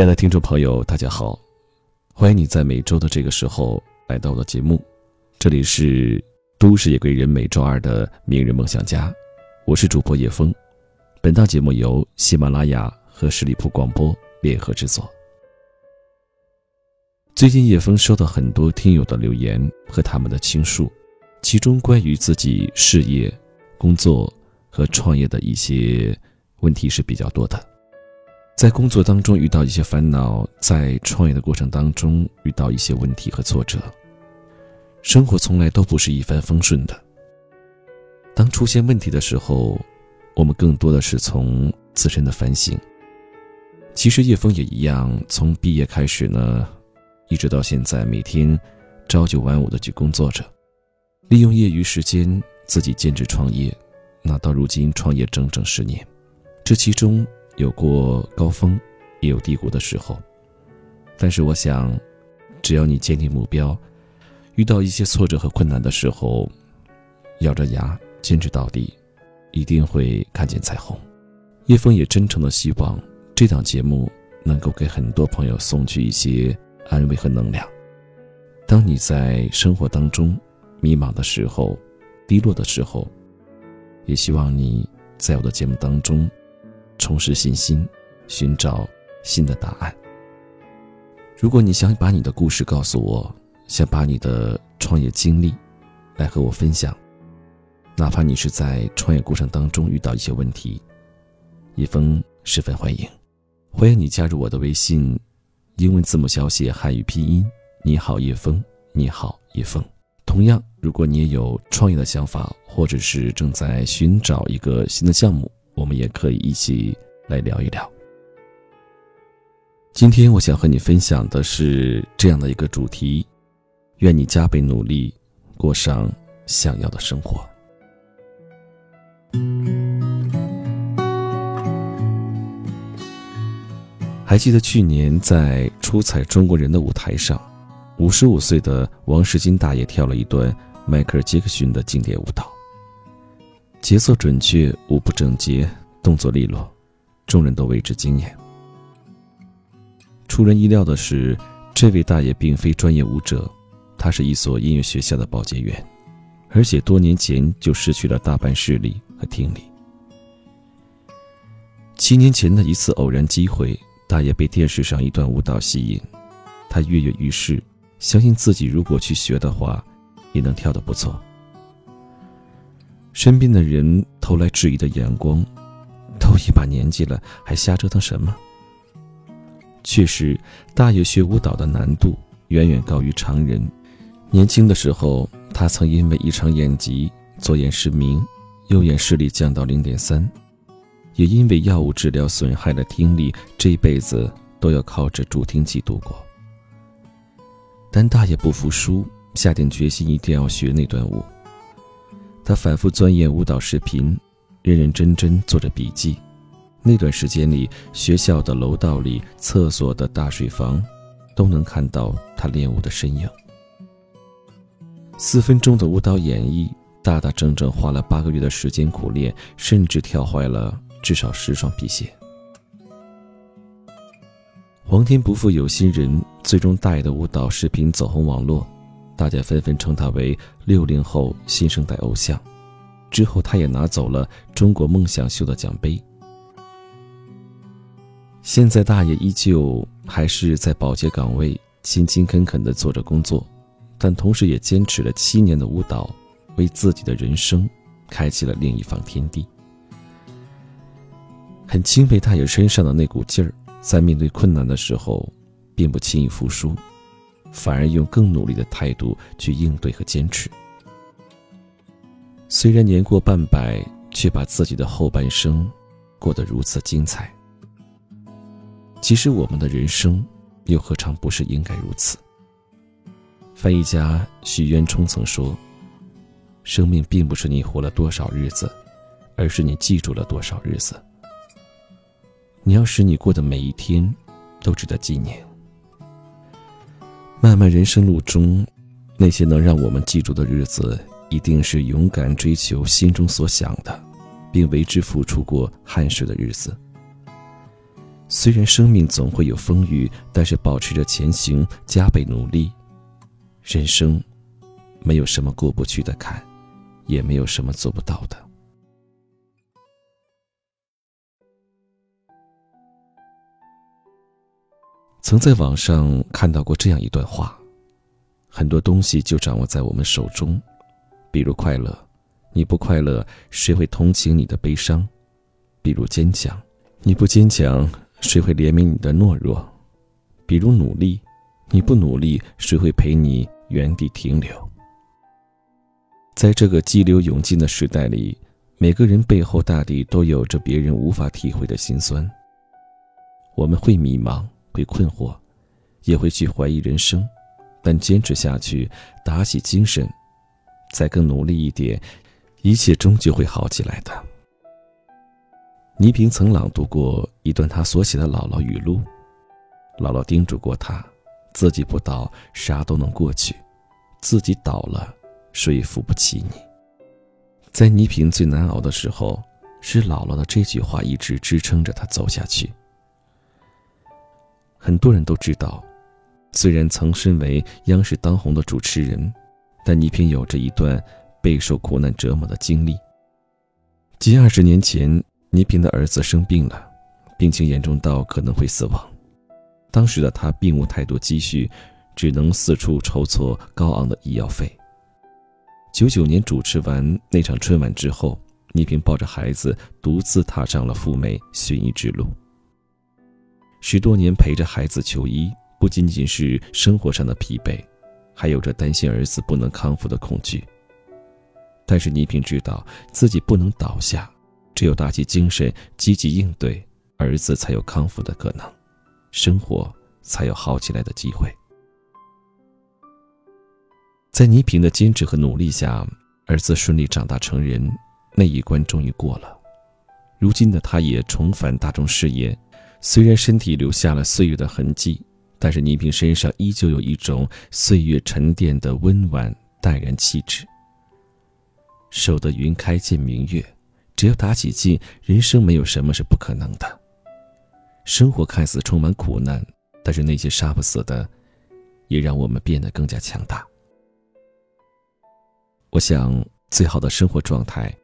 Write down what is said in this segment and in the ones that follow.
亲爱的听众朋友，大家好，欢迎你在每周的这个时候来到我的节目。这里是都市夜归人每周二的明日梦想家，我是主播叶峰。本档节目由喜马拉雅和十里铺广播联合制作。最近叶峰收到很多听友的留言和他们的倾诉，其中关于自己事业、工作和创业的一些问题是比较多的。在工作当中遇到一些烦恼，在创业的过程当中遇到一些问题和挫折。生活从来都不是一帆风顺的。当出现问题的时候，我们更多的是从自身的反省。其实叶枫也一样，从毕业开始呢，一直到现在，每天朝九晚五的去工作着，利用业余时间自己兼职创业。那到如今创业整整十年，这其中。有过高峰，也有低谷的时候，但是我想，只要你坚定目标，遇到一些挫折和困难的时候，咬着牙坚持到底，一定会看见彩虹。叶枫也真诚的希望这档节目能够给很多朋友送去一些安慰和能量。当你在生活当中迷茫的时候、低落的时候，也希望你在我的节目当中。重拾信心，寻找新的答案。如果你想把你的故事告诉我，想把你的创业经历来和我分享，哪怕你是在创业过程当中遇到一些问题，叶枫十分欢迎。欢迎你加入我的微信，英文字母小写汉语拼音。你好，叶枫。你好，叶枫。同样，如果你也有创业的想法，或者是正在寻找一个新的项目。我们也可以一起来聊一聊。今天我想和你分享的是这样的一个主题：愿你加倍努力，过上想要的生活。还记得去年在出彩中国人的舞台上，五十五岁的王世金大爷跳了一段迈克尔·杰克逊的经典舞蹈。节奏准确，舞步整洁，动作利落，众人都为之惊艳。出人意料的是，这位大爷并非专业舞者，他是一所音乐学校的保洁员，而且多年前就失去了大半视力和听力。七年前的一次偶然机会，大爷被电视上一段舞蹈吸引，他跃跃欲试，相信自己如果去学的话，也能跳得不错。身边的人投来质疑的眼光，都一把年纪了，还瞎折腾什么？确实，大爷学舞蹈的难度远远高于常人。年轻的时候，他曾因为一场眼疾，左眼失明，右眼视力降到零点三，也因为药物治疗损害了听力，这一辈子都要靠着助听器度过。但大爷不服输，下定决心一定要学那段舞。他反复钻研舞蹈视频，认认真真做着笔记。那段时间里，学校的楼道里、厕所的大水房，都能看到他练舞的身影。四分钟的舞蹈演绎，大大整整花了八个月的时间苦练，甚至跳坏了至少十双皮鞋。皇天不负有心人，最终大爷的舞蹈视频走红网络。大家纷纷称他为六零后新生代偶像，之后他也拿走了中国梦想秀的奖杯。现在大爷依旧还是在保洁岗位勤勤恳恳地做着工作，但同时也坚持了七年的舞蹈，为自己的人生开启了另一方天地。很钦佩大爷身上的那股劲儿，在面对困难的时候，并不轻易服输。反而用更努力的态度去应对和坚持。虽然年过半百，却把自己的后半生过得如此精彩。其实我们的人生，又何尝不是应该如此？翻译家许渊冲曾说：“生命并不是你活了多少日子，而是你记住了多少日子。你要使你过的每一天，都值得纪念。”漫漫人生路中，那些能让我们记住的日子，一定是勇敢追求心中所想的，并为之付出过汗水的日子。虽然生命总会有风雨，但是保持着前行，加倍努力，人生没有什么过不去的坎，也没有什么做不到的。曾在网上看到过这样一段话：很多东西就掌握在我们手中，比如快乐，你不快乐，谁会同情你的悲伤？比如坚强，你不坚强，谁会怜悯你的懦弱？比如努力，你不努力，谁会陪你原地停留？在这个激流勇进的时代里，每个人背后大抵都有着别人无法体会的心酸。我们会迷茫。会困惑，也会去怀疑人生，但坚持下去，打起精神，再更努力一点，一切终究会好起来的。倪萍曾朗读过一段她所写的姥姥语录，姥姥叮嘱过她：自己不倒，啥都能过去；自己倒了，谁也扶不起你。在倪萍最难熬的时候，是姥姥的这句话一直支撑着她走下去。很多人都知道，虽然曾身为央视当红的主持人，但倪萍有着一段备受苦难折磨的经历。近二十年前，倪萍的儿子生病了，病情严重到可能会死亡。当时的他并无太多积蓄，只能四处筹措高昂的医药费。九九年主持完那场春晚之后，倪萍抱着孩子，独自踏上了赴美寻医之路。十多年陪着孩子求医，不仅仅是生活上的疲惫，还有着担心儿子不能康复的恐惧。但是倪萍知道自己不能倒下，只有打起精神，积极应对，儿子才有康复的可能，生活才有好起来的机会。在倪萍的坚持和努力下，儿子顺利长大成人，那一关终于过了。如今的他也重返大众视野。虽然身体留下了岁月的痕迹，但是倪萍身上依旧有一种岁月沉淀的温婉淡然气质。守得云开见明月，只要打起劲，人生没有什么是不可能的。生活看似充满苦难，但是那些杀不死的，也让我们变得更加强大。我想，最好的生活状态，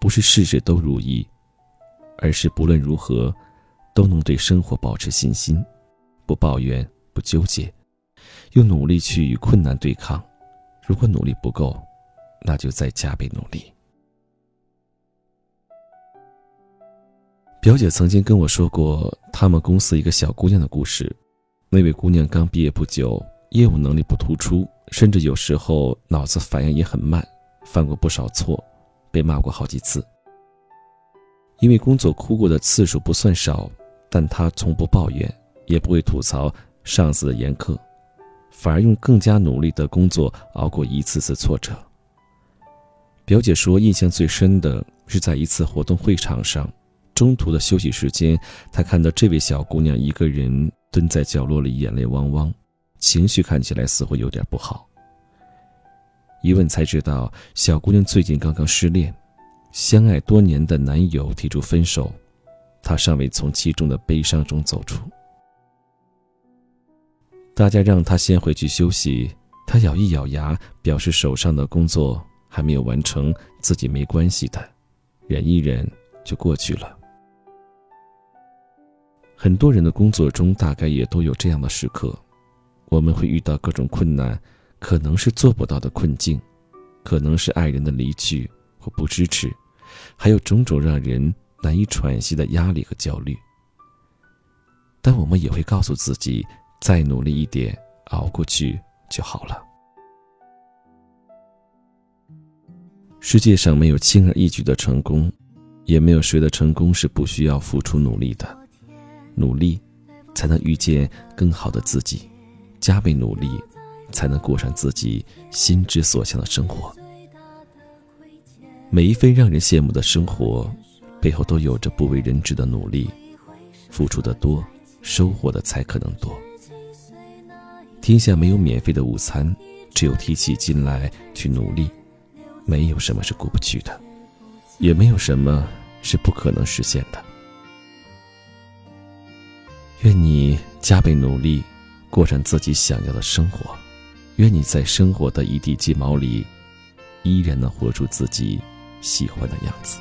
不是事事都如意，而是不论如何。都能对生活保持信心，不抱怨，不纠结，用努力去与困难对抗。如果努力不够，那就再加倍努力。表姐曾经跟我说过他们公司一个小姑娘的故事。那位姑娘刚毕业不久，业务能力不突出，甚至有时候脑子反应也很慢，犯过不少错，被骂过好几次。因为工作哭过的次数不算少。但他从不抱怨，也不会吐槽上司的严苛，反而用更加努力的工作熬过一次次挫折。表姐说，印象最深的是在一次活动会场上，中途的休息时间，她看到这位小姑娘一个人蹲在角落里，眼泪汪汪，情绪看起来似乎有点不好。一问才知道，小姑娘最近刚刚失恋，相爱多年的男友提出分手。他尚未从其中的悲伤中走出。大家让他先回去休息，他咬一咬牙，表示手上的工作还没有完成，自己没关系的，忍一忍就过去了。很多人的工作中大概也都有这样的时刻，我们会遇到各种困难，可能是做不到的困境，可能是爱人的离去或不支持，还有种种让人。难以喘息的压力和焦虑，但我们也会告诉自己，再努力一点，熬过去就好了。世界上没有轻而易举的成功，也没有谁的成功是不需要付出努力的。努力，才能遇见更好的自己；加倍努力，才能过上自己心之所向的生活。每一份让人羡慕的生活。背后都有着不为人知的努力，付出的多，收获的才可能多。天下没有免费的午餐，只有提起劲来去努力。没有什么是过不去的，也没有什么是不可能实现的。愿你加倍努力，过上自己想要的生活。愿你在生活的一地鸡毛里，依然能活出自己喜欢的样子。